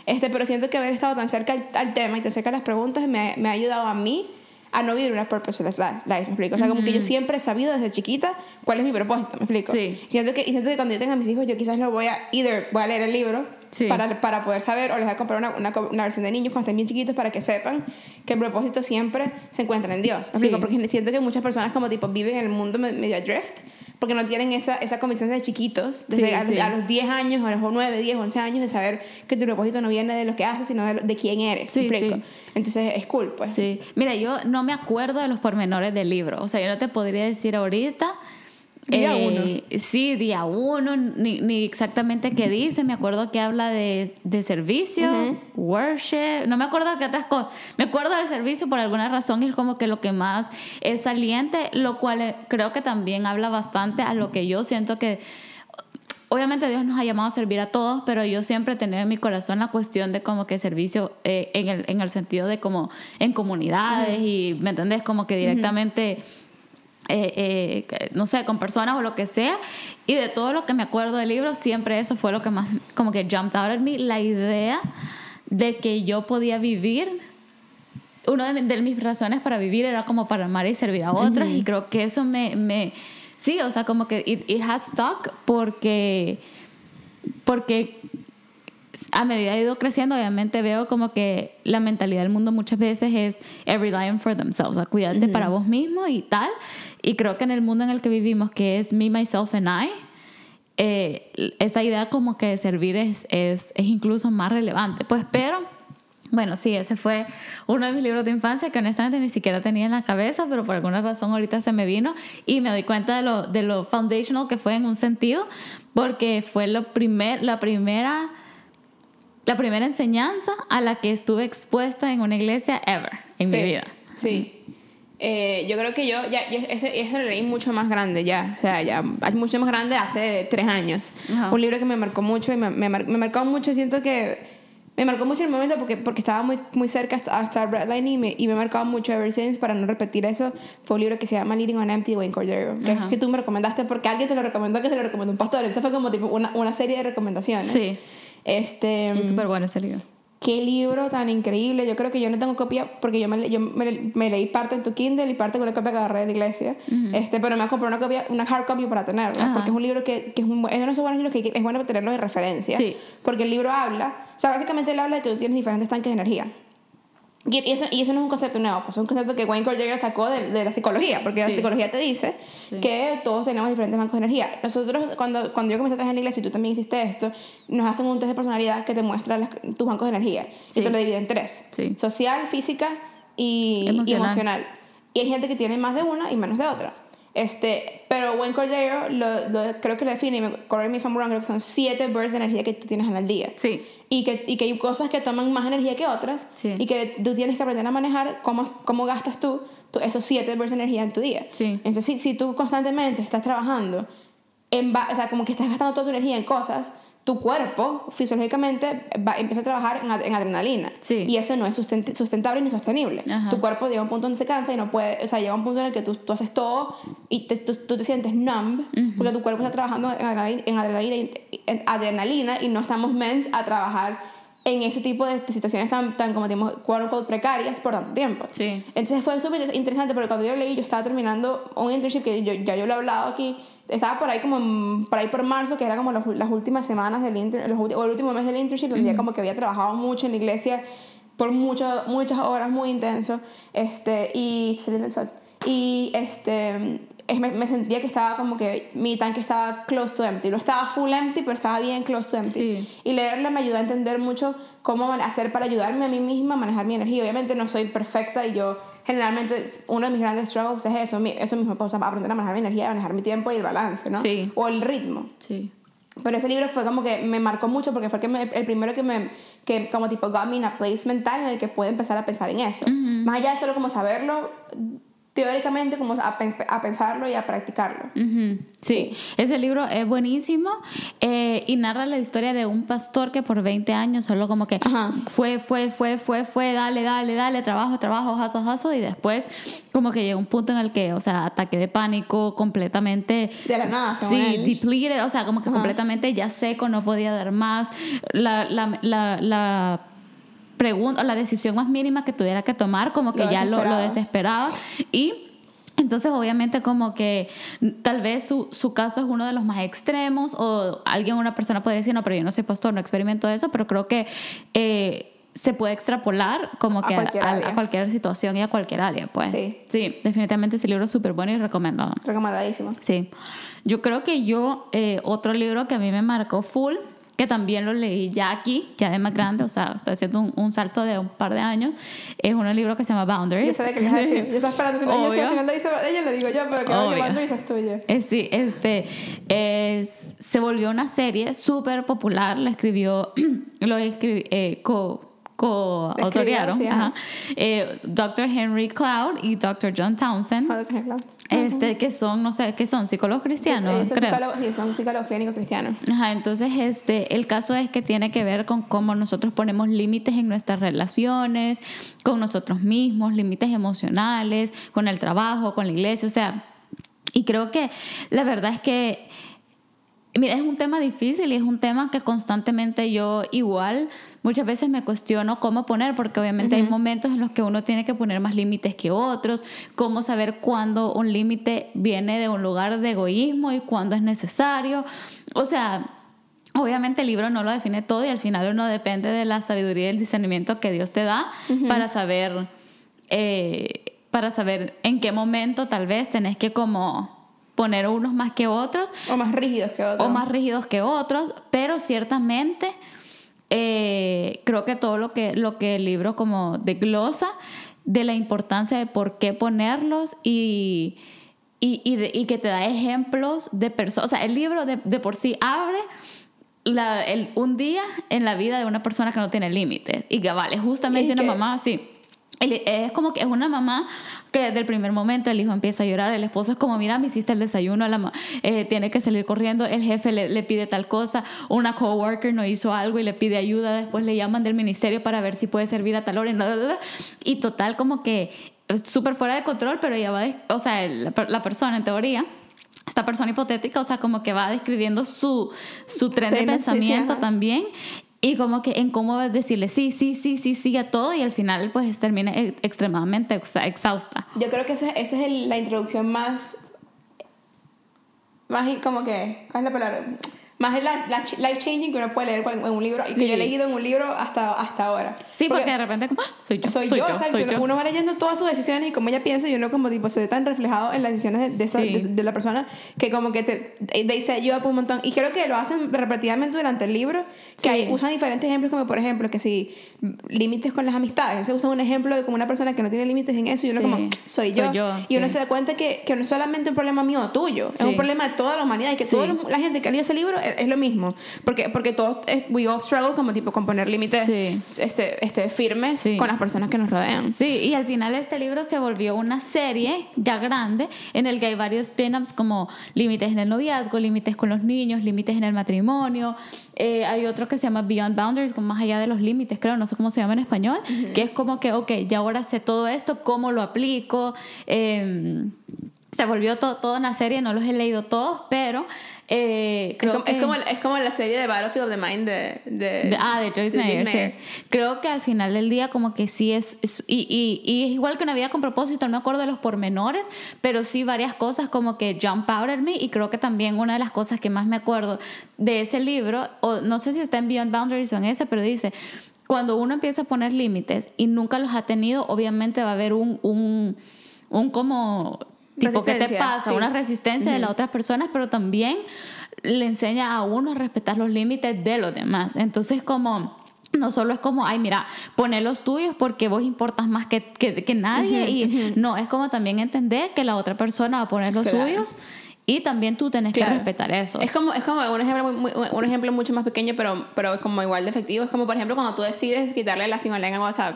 Este, pero siento que haber estado tan cerca al, tema y tan cerca a las preguntas me, me ha ayudado a mí a no vivir una purposeless life, ¿me explico? O sea, como que yo siempre he sabido desde chiquita cuál es mi propósito, ¿me explico? Sí. siento que, y siento que cuando yo tenga mis hijos, yo quizás lo voy a, either voy a leer el libro para, para, poder saber, o les voy a comprar una, una, una, versión de niños cuando estén bien chiquitos para que sepan que el propósito siempre se encuentra en Dios. ¿me explico? Porque siento que muchas personas como tipo viven en el mundo medio adrift porque no tienen esa, esa convicción de chiquitos, desde a, los 10 años, a los 9, 10, 11 años, de saber que tu propósito no viene de lo que haces, sino de, de quién eres. Sí, sí. Entonces es cool, pues. Sí. Mira, yo no me acuerdo de los pormenores del libro. O sea, yo no te podría decir ahorita Día eh, uno. Sí, día uno, ni, ni, exactamente qué dice. Me acuerdo que habla de, de servicio, worship. No me acuerdo qué otras cosas. Me acuerdo del servicio por alguna razón y es como que lo que más es saliente, lo cual eh, creo que también habla bastante a lo que yo siento que. Obviamente Dios nos ha llamado a servir a todos, pero yo siempre tenido en mi corazón la cuestión de como que servicio eh, en, el, en el sentido de como en comunidades y, ¿me entendés? Como que directamente... Eh, eh, no sé, con personas o lo que sea. Y de todo lo que me acuerdo del libro, siempre eso fue lo que más, como que jumped out at me, la idea de que yo podía vivir. Una de, mis razones para vivir era como para amar y servir a otras. Y creo que eso me, me. Sí, o sea, como que it, it had stuck porque. Porque a medida que he ido creciendo, obviamente veo como que la mentalidad del mundo muchas veces es every dying for themselves, o sea, cuídate para vos mismo y tal. Y creo que en el mundo en el que vivimos, que es me, myself and I, eh, esa idea como que de servir es, es, es incluso más relevante. Pues, pero, bueno, sí, ese fue uno de mis libros de infancia que honestamente ni siquiera tenía en la cabeza, pero por alguna razón ahorita se me vino y me doy cuenta de lo, de lo foundational que fue en un sentido, porque fue lo primer, la primera la primera enseñanza a la que estuve expuesta en una iglesia ever en mi vida. Sí. Eh, yo creo que yo, ya, ese, ese, lo leí mucho más grande ya, o sea, ya mucho más grande hace tres años. Un libro que me marcó mucho y me, me, me, marcó mucho, siento que me marcó mucho el momento porque, porque estaba muy, muy cerca hasta, el Redline y me, y me marcado mucho ever since, para no repetir eso, fue un libro que se llama Leading on Empty Wayne Cordero, que, que tú me recomendaste porque alguien te lo recomendó que se lo recomendó un pastor, eso fue como tipo una, una serie de recomendaciones. Sí. Este, es súper bueno ese libro. Qué libro tan increíble. Yo creo que yo no tengo copia porque yo me, yo me, leí parte en tu Kindle y parte con una copia que agarré de la iglesia. este, pero me comprado una copia, una hard copy para tenerlo. Porque es un libro que, que es, un, es uno de esos buenos libros que es bueno tenerlo de referencia. Sí. Porque el libro habla, o sea, básicamente él habla de que tú tienes diferentes tanques de energía. Y eso, y eso no es un concepto nuevo, pues es un concepto que Wayne Cordeiro sacó de, de, la psicología, porque la psicología te dice que todos tenemos diferentes bancos de energía. Nosotros, cuando, cuando yo comencé a trabajar en la iglesia y tú también hiciste esto, nos hacen un test de personalidad que te muestra tus bancos de energía. Y te lo divide en tres: social, física y emocional. Y hay gente que tiene más de una y menos de otra. Este, pero Wayne Cordero lo, lo, creo que lo define, y me, if I'm wrong, creo que son siete bursts de energía que tú tienes en el día. Sí. Y que, y que hay cosas que toman más energía que otras. Sí. Y que tú tienes que aprender a manejar cómo, cómo gastas tú, esos siete bursts de energía en tu día. Sí. Entonces, si, si tú constantemente estás trabajando, en o sea, como que estás gastando toda tu energía en cosas tu cuerpo fisiológicamente va, empieza a trabajar en, ad- en adrenalina. Sí. Y eso no es sustent- sustentable ni sostenible. Ajá. Tu cuerpo llega a un punto donde se cansa y no puede, o sea, llega a un punto en el que tú, tú haces todo y te- tú, tú te sientes numb porque tu cuerpo está trabajando en adrenalina, en adrenalina, y- en adrenalina y no estamos meant a trabajar en ese tipo de, situaciones tan, tan como digamos, quote unquote, precarias por tanto tiempo. Sí. Entonces fue súper interesante porque cuando yo leí, yo estaba terminando un internship que yo, ya yo lo he hablado aquí, estaba por ahí como en- por ahí por marzo, que era como los- las últimas semanas del inter, los ulti- o el último mes del internship, donde ya como que había trabajado mucho en la iglesia por mucho, muchas horas, muy intenso, este, y saliendo el sol. Y este, es- me, me sentía que estaba como que mi tanque estaba close to empty. No estaba full empty, pero estaba bien close to empty. Sí. Y leerla me ayudó a entender mucho cómo hacer para ayudarme a mí misma a manejar mi energía. Obviamente no soy perfecta y yo generalmente uno de mis grandes struggles es eso, eso mismo, pues, aprender a manejar mi energía, a manejar mi tiempo y el balance, ¿no? Sí. O el ritmo. Sí. Pero ese libro fue como que me marcó mucho porque fue el, que me- el primero que me, que como tipo got me in a place mental en el que pude empezar a pensar en eso. Más allá de solo como saberlo teóricamente, como a, pen- a pensarlo y a practicarlo. Ujú, Sí, ese libro es buenísimo eh, y narra la historia de un pastor que por 20 años solo como que Ajá. fue, fue, fue, fue, fue, dale, dale, dale, trabajo, trabajo, jaso, jaso y después como que llegó un punto en el que, o sea, ataque de pánico completamente... De la nada, según Sí, él. depleted, o sea, como que completamente ya seco, no podía dar más. La, la, la, la pregunta, la decisión más mínima que tuviera que tomar, como que Lo ya lo, lo desesperaba. Y entonces, obviamente, como que tal vez su, su caso es uno de los más extremos, o alguien, una persona podría decir, no, pero yo no soy pastor, no experimento eso, pero creo que eh, se puede extrapolar como A que a, cualquier a- cualquier situación y a cualquier área, pues. Sí. definitivamente ese libro es súper bueno y recomendado. Recomendadísimo. Sí. Yo creo que yo, eh, otro libro que a mí me marcó full, que también lo leí ya aquí, ya de más grande, o sea, estoy haciendo un, un salto de un par de años, es un libro que se llama Boundaries. Yo sé de qué le vas a decir. Yo estaba esperando. Si no, yo al final lo dice ella, le digo yo, pero que Obvio. y es tuyo. Eh, sí, este, es- se volvió una serie súper popular, la escribió, lo escribió, eh, co, co-autorearon, sí, eh, Dr. Henry Cloud y Dr. John Townsend, este, que son, no sé, que son psicólogos cristianos, Eh, son creo. psicólogos, sí, son psicólogos clínicos cristianos. Ajá, entonces este, el caso es que tiene que ver con cómo nosotros ponemos límites en nuestras relaciones, con nosotros mismos, límites emocionales, con el trabajo, con la iglesia, o sea, y creo que la verdad es que, mira, es un tema difícil y es un tema que constantemente yo igual muchas veces me cuestiono cómo poner, porque obviamente hay momentos en los que uno tiene que poner más límites que otros, cómo saber cuándo un límite viene de un lugar de egoísmo y cuándo es necesario. O sea, obviamente el libro no lo define todo y al final uno depende de la sabiduría y el discernimiento que Dios te da para saber... eh, para saber en qué momento tal vez tenés que como poner unos más que otros O más rígidos que otros. o más rígidos que otros, pero ciertamente eh, creo que todo lo que, lo que el libro como desglosa de la importancia de por qué ponerlos y, y, y, de- y que te da ejemplos de personas, o sea, el libro de, de por sí abre la- el- un día en la vida de una persona que no tiene límites y que vale, justamente una que- mamá así. Es como que es una mamá que desde el primer momento el hijo empieza a llorar, el esposo es como, mira, me hiciste el desayuno, la eh, tiene que salir corriendo, el jefe le, le pide tal cosa, una coworker no hizo algo y le pide ayuda, después le llaman del ministerio para ver si puede servir a tal hora y, y total como que es súper fuera de control, pero ella va, o sea, la, la persona en teoría esta persona hipotética, o sea, como que va describiendo su, su tren de pensamiento también y como que en cómo decirle sí, sí, sí, sí, sí a todo y al final pues termina e- extremadamente exa- exhausta. Yo creo que esa, esa es el- la introducción más. Más como que. ¿Cuál es la palabra? Más la, la life changing que uno puede leer en un libro y Sí. que yo he leído en un libro hasta, hasta ahora. Sí, porque, de repente como, "Ah, soy yo, soy, soy, yo, yo, soy yo. Uno va leyendo todas sus decisiones y cómo ella piensa y uno como tipo se ve tan reflejado en las decisiones de, de, esa- Sí. de- de la persona que como que te set you up un montón. Y creo que lo hacen repetidamente durante el libro, que Sí. hay- usan diferentes ejemplos como por ejemplo que si límites con las amistades. Se usa un ejemplo de como una persona que no tiene límites en eso y uno como soy yo. Soy yo, y uno se da cuenta que, que no es solamente un problema mío o tuyo, es un problema de toda la humanidad y que toda la gente que ha leído ese libro es lo mismo. Porque, porque todos, eh, we all struggle como tipo con poner límites Sí. este, este, firmes Sí. con las personas que nos rodean. Sí, y al final este libro se volvió una serie ya grande en el que hay varios spin-offs como límites en el noviazgo, límites con los niños, límites en el matrimonio. Eh, hay otro que se llama Beyond Boundaries, como más allá de los límites, creo, no sé cómo se llama en español, que es como que, ok, ya ahora sé todo esto, ¿cómo lo aplico? Eh, se volvió to- toda una serie, no los he leído todos, pero eh, Es creo como, que... es, como, es como la serie de Battlefield of the Mind de... de- De- ah, de Joyce sí. Creo que al final del día como que sí es... es- y, y, y es igual que una vida con propósito, no me acuerdo de los pormenores, pero sí varias cosas como que jump out at me y creo que también una de las cosas que más me acuerdo de ese libro, o no sé si está en Beyond Boundaries o en ese, pero dice, cuando uno empieza a poner límites y nunca los ha tenido, obviamente va a haber un... un un como tipo qué te pasa sí. una resistencia de las otras personas pero también le enseña a uno a respetar los límites de los demás entonces como no solo es como, ay, mira, poner los tuyos porque vos importas más que, que, que nadie. y no, es como también entender que la otra persona va a poner los Claro. suyos y también tú tenés Claro. que respetar eso. Es como, es como un, ejemplo, muy- muy- un ejemplo mucho más pequeño, pero, pero como igual de efectivo. Es como, por ejemplo, cuando tú decides quitarle la simulanga en WhatsApp.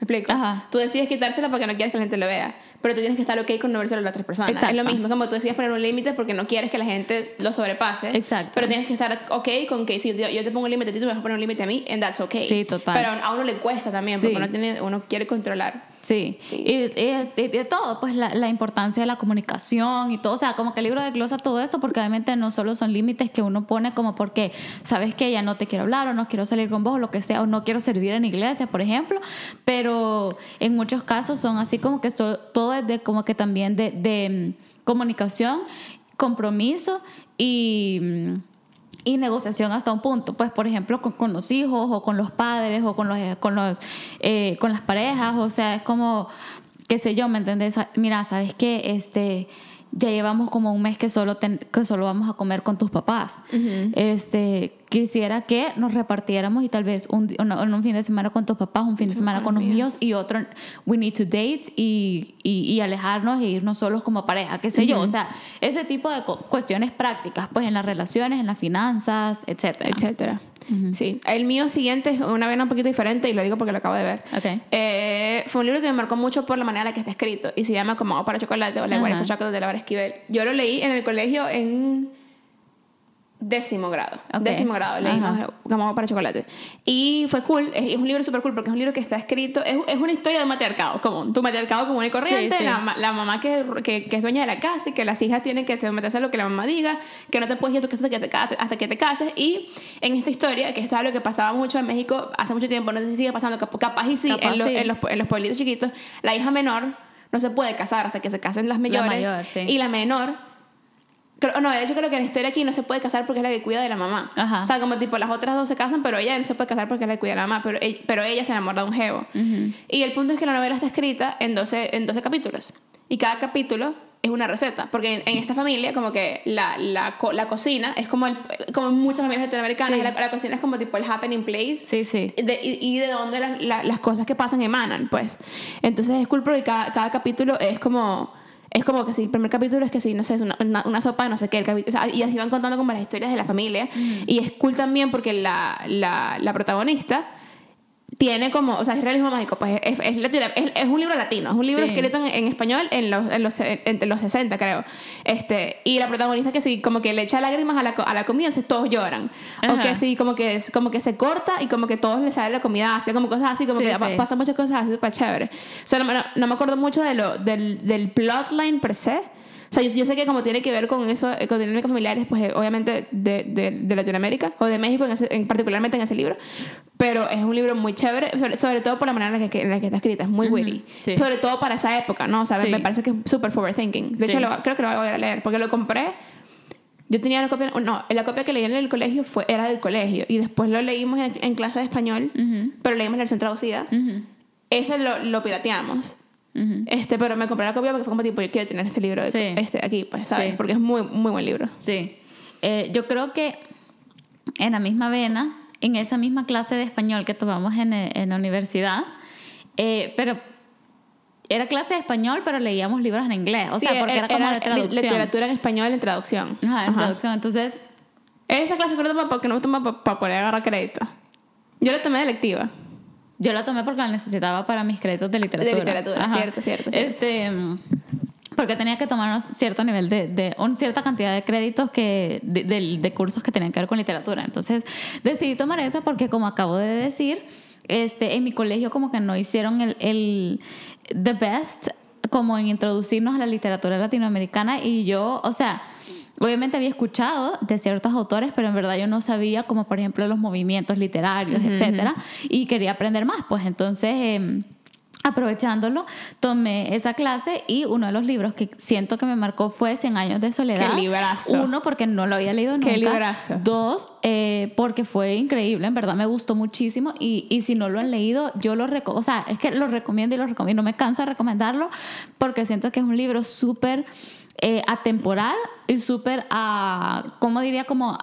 ¿Me explico? Ajá. Tú decides quitársela porque no quieres que la gente lo vea, pero tú tienes que estar ok con no verselo a las otras personas. Exacto. Es lo mismo, es como tú decides poner un límite porque no quieres que la gente lo sobrepase. Exacto. Pero tienes que estar ok con que si yo, yo te pongo un límite a ti, tú me vas a poner un límite a mí, and that's okay. Sí, total. Pero a uno le cuesta también, Sí. porque uno, tiene, uno quiere controlar. Sí, Sí. Y, y- y de todo, pues la, la importancia de la comunicación y todo, o sea, como que el libro desglosa todo esto porque obviamente no solo son límites que uno pone como porque sabes que ya no te quiero hablar o no quiero salir con vos o lo que sea, o no quiero servir en iglesia, por ejemplo, pero en muchos casos son así como que esto- todo es de como que también de, de, mm, comunicación, compromiso y... y negociación hasta un punto, pues por ejemplo con, con los hijos o con los padres o con los con los eh, con las parejas, o sea es como qué sé yo, ¿me entendés? Mira, sabes que este ya llevamos como un mes que solo ten- que solo vamos a comer con tus papás. Este quisiera que nos repartiéramos y tal vez un, una- un fin de semana con tus papás, un fin de semana con los míos y otro we need to date y, y, y alejarnos e irnos solos como pareja, qué sé yo, o sea, ese tipo de cuestiones prácticas, pues en las relaciones, en las finanzas, etcétera. etcétera. Sí. El mío siguiente es una vena un poquito diferente y lo digo porque lo acabo de ver. Ok. Eh, fue un libro que me marcó mucho por la manera en la que está escrito y se llama Como para chocolate o La. Guardia for Chocolate de Laura Esquivel. Yo lo leí en el colegio en décimo grado. Ok. Décimo grado leímos para chocolate. Y fue cool. Es, es un libro súper cool porque es un libro que está escrito. Es, es una historia de un matriarcado común. Tu matriarcado común y corriente. Sí, sí. La, la mamá que, que, que es dueña de la casa y que las hijas tienen que someterse a lo que la mamá diga. Que no te puedes ir a tu casa hasta que, case- hasta que te cases. Y en esta historia, que esto es algo que pasaba mucho en México hace mucho tiempo, no sé si sigue pasando, cap- capaz y sí, Capaz en, los- sí. en los, en los pueblitos chiquitos, la hija menor no se puede casar hasta que se casen las mayores. mayor, sí. Y la menor Creo- no, de hecho creo que la historia aquí no se puede casar porque es la que cuida de la mamá. Ajá. O sea, como tipo las otras dos se casan, pero ella no se puede casar porque es la que cuida de la mamá, pero, ella- pero ella se enamora de un jevo. Y el punto es que la novela está escrita en 12, en 12 capítulos. Y cada capítulo es una receta. Porque en, en esta familia como que la, la, la cocina es como, el, como en muchas familias latinoamericanas, Sí. la, la cocina es como tipo el happening place. Sí, sí. De- y, y de la- las cosas que pasan emanan, pues. Entonces es cool porque cada, cada capítulo es como... Es como que si el primer capítulo es que sí, no sé, es una, una, una sopa de no sé qué. El o sea, y así van contando como las historias de la familia. Y es cool también porque la, la, la protagonista tiene como, o sea, es realismo mágico, pues es, es, es, es un libro latino, es un libro Sí. escrito en, en español en los, en los, entre los 60, creo. Este, y la protagonista que sí, como que le echa lágrimas a la, a la comida, entonces todos lloran. O Ajá. que sí, como que, es, como que se corta y como que todos le sale la comida ácida, como cosas así, como Sí, que sí. pasan muchas cosas así súper chévere. O sea, no, no- no me acuerdo mucho de lo, del, del plotline per se. O sea, yo, yo sé que como tiene que ver con eso, eh, con dinámicas familiares, pues eh, obviamente de, de, de Latinoamérica o de México, en ese- en, particularmente en ese libro. Pero es un libro muy chévere, sobre, sobre todo por la manera en la que, en la que está escrita, es muy witty. sí. Sobre todo para esa época, ¿no? O sea, me- Sí. me parece que es súper forward thinking. De Sí. hecho, lo- creo que lo voy a leer, porque lo compré. Yo tenía la copia, no, la copia que leí en el colegio fue, era del colegio y después lo leímos en, en clase de español, pero leímos la versión traducida. Ujú, Ese lo, lo pirateamos. Ujú. Este, pero me compré la copia porque fue como tipo, yo quiero tener este libro de- Sí. este, aquí, pues, ¿sabes? Sí. Porque es muy, muy buen libro. Sí. Eh, yo creo que en la misma vena, en esa misma clase de español que tomamos en, eh, en la universidad, eh, pero era clase de español, pero leíamos libros en inglés. O sea, Sí, porque era, como de traducción. literatura en español en traducción. Ajá, en Ajá. traducción. Entonces, Esa clase que uno toma porque no toma para poder agarrar crédito. Yo la tomé de lectiva. Yo la tomé porque la necesitaba para mis créditos de literatura. De literatura, Ajá. cierto, cierto, cierto. Este, porque tenía que tomar un cierto nivel de, de una cierta cantidad de créditos que de, de- de cursos que tenían que ver con literatura. Entonces decidí tomar eso porque como acabo de decir, este, en mi colegio como que no hicieron el, el the best como en introducirnos a la literatura latinoamericana y yo, o sea, Obviamente había escuchado de ciertos autores, pero en verdad yo no sabía, como por ejemplo los movimientos literarios, etcétera, y quería aprender más. Pues entonces, em, aprovechándolo, tomé esa clase y uno de los libros que siento que me marcó fue Cien años de soledad. ¡Qué librazo! Uno, porque no lo había leído nunca. ¡Qué librazo! Dos, eh, porque fue increíble, en verdad me gustó muchísimo y, y si no lo han leído, yo lo recomiendo, o sea, es que lo recomiendo y lo recomiendo, no me canso de recomendarlo porque siento que es un libro súper eh, atemporal y súper, a ¿cómo diría? Como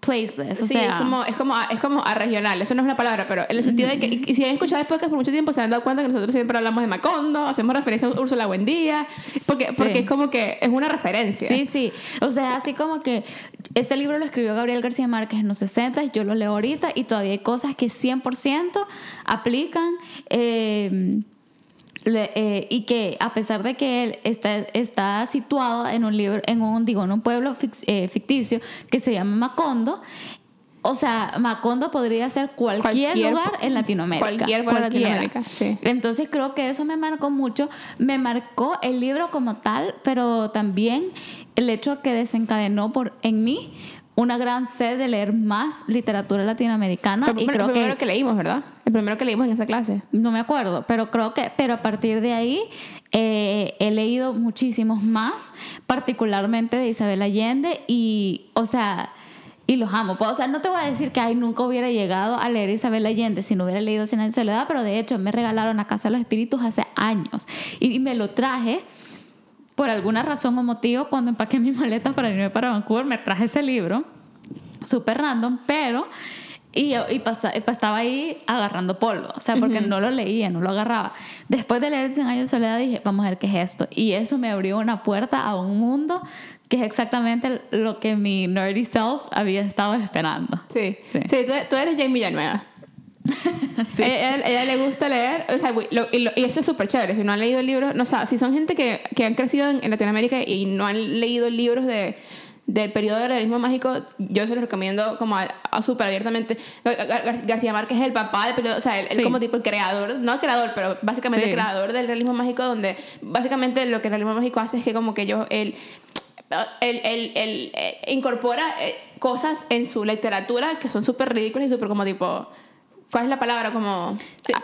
placeless, o sí, sea... es como, es como, es como a regional, eso no es una palabra, pero en el sentido de que, y, y si han escuchado el podcast por mucho tiempo, se han dado cuenta que nosotros siempre hablamos de Macondo, hacemos referencia a Úrsula Buendía, porque, Sí. porque es como que es una referencia. Sí, sí. O sea, así como que este libro lo escribió Gabriel García Márquez en los 60, yo lo leo ahorita y todavía hay cosas que 100% aplican. eh, le- eh, y que a pesar de que él está, está situado en un libro, en un, digo, en un pueblo eh, ficticio que se llama Macondo, o sea, Macondo podría ser cualquier, Cualquier- lugar en Latinoamérica. cualquier lugar en. Latinoamérica, sí. Entonces creo que eso me marcó mucho. Me marcó el libro como tal, pero también el hecho que desencadenó por, en mí una gran sed de leer más literatura latinoamericana. Fue y el creo primero que, que... leímos, ¿verdad? El primero que leímos en esa clase. no me acuerdo, pero creo que, pero a partir de ahí eh, he leído muchísimos más, particularmente de Isabel Allende y, o sea, y los amo. O sea, no te voy a decir que ay, nunca hubiera llegado a leer Isabel Allende si no hubiera leído de soledad, pero de hecho me regalaron a Casa de los Espíritus hace años y, y me lo traje. Por alguna razón o motivo, cuando empaqué mis maletas para irme para Vancouver, me traje ese libro súper random, pero y, y pasa- y estaba ahí agarrando polvo, o sea, porque no lo leía, no lo agarraba. Después de leer 100 años de soledad dije, vamos a ver qué es esto. Y eso me abrió una puerta a un mundo que es exactamente lo que mi nerdy self había estado esperando. Sí. Sí. Sí, tú, tú eres Jane Villanueva. Sí. Ella, le gusta leer, o sea, lo- y, lo- y eso es súper chévere. Si no han leído libros, no, o sea, si son gente que, que han crecido en, en Latinoamérica y no han leído libros de del periodo del realismo mágico, yo se los recomiendo como a, a súper abiertamente. Gar- Gar- García Márquez es el papá del periodo, o sea, él, él Sí. como tipo el creador, no el creador, pero básicamente Sí. el creador del realismo mágico, donde básicamente lo que el realismo mágico hace es que como que ellos, él, él, él- él, eh, incorpora eh, cosas en su literatura que son súper ridículas y súper como tipo... ¿Cuál es la palabra? Como... Sí, ah,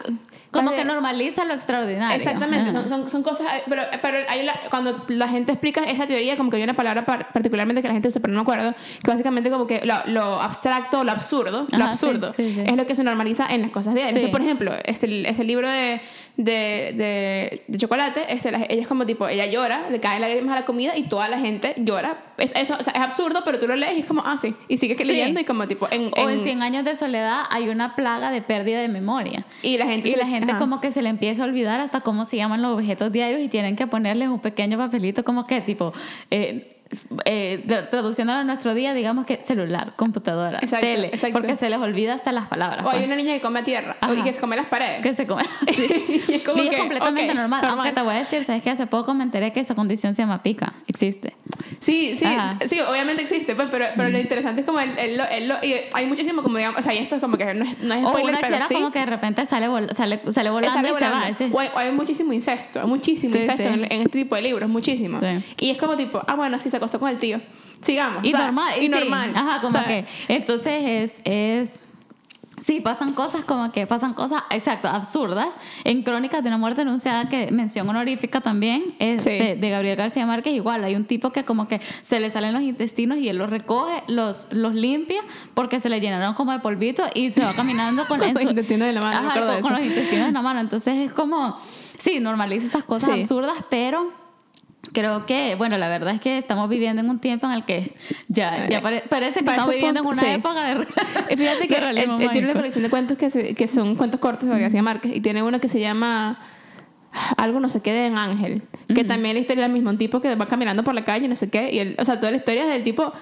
como ¿cuál que normaliza lo extraordinario. Exactamente, son, son, son cosas, pero, pero hay la- cuando la gente explica esa teoría, como que hay una palabra par- particularmente que la gente usa, pero no me acuerdo, que básicamente como que lo, lo abstracto, lo absurdo, lo Ajá, sí, absurdo, sí, sí. es lo que se normaliza en las cosas diarias. Sí. Entonces, por ejemplo, este, este libro de, de, de, de chocolate, este, la- ella es como tipo, ella llora, le caen lágrimas a la comida y toda la gente llora. Es, eso, o sea, es absurdo, pero tú lo lees y es como, ah, sí, y sigues Sí. leyendo y como tipo, en, O en en- 100 años de soledad hay una plaga de pérdida de memoria. y la gente, Y se- la gente ajá. como que se le empieza a olvidar hasta cómo se llaman los objetos diarios y tienen que ponerles un pequeño papelito como que tipo, eh, eh, tra- traduciéndolo a nuestro día, digamos que celular, computadora, Exacto, tele, exacto. porque se les olvida hasta las palabras. O hay pues, una niña que come tierra, o Ajá. que se come las paredes. que se come. Sí. Y es como Y es que, completamente ok, normal. normal. Aunque te voy a decir, ¿sabes que Hace poco me enteré que esa condición se llama pica. Existe. Sí, sí, Ajá. sí, obviamente existe, pues, pero, pero lo interesante es como lo, él lo- y hay muchísimo como digamos, o sea, y esto es como que no es, no es O spoiler, una pero chera sí. como que de repente sale, vol- sale, sale volando sale y volando. se va. O hay, o hay muchísimo incesto, muchísimo Sí, incesto. En, en este tipo de libros, muchísimo. Y es como tipo, ah, bueno, sí, se acostó con el tío. Sigamos. Y o sea, normal. Y sí. normal. Ajá, como que. Entonces es. es Sí, pasan cosas como que pasan cosas, exacto, absurdas. En Crónicas de una muerte anunciada, que mención honorífica también, es Sí. de, de Gabriel García Márquez, igual, hay un tipo que como que se le salen los intestinos y él los recoge, los, los limpia, porque se le llenaron como de polvito y se va caminando con, los intestinos de la mano, Ajá, con, de con los intestinos en la mano. Entonces es como, sí, normaliza estas cosas Sí. absurdas, pero creo que, bueno, la verdad es que estamos viviendo en un tiempo en el que ya, ya pare- parece que Para estamos viviendo en una sí. época de, fíjate de que él, realismo él tiene una colección de cuentos que, se- que son cuentos cortos de García Márquez y tiene uno que se llama algo no sé qué de en Ángel que también la historia es la misma un tipo que va caminando por la calle no sé qué y él, o sea toda la historia es del tipo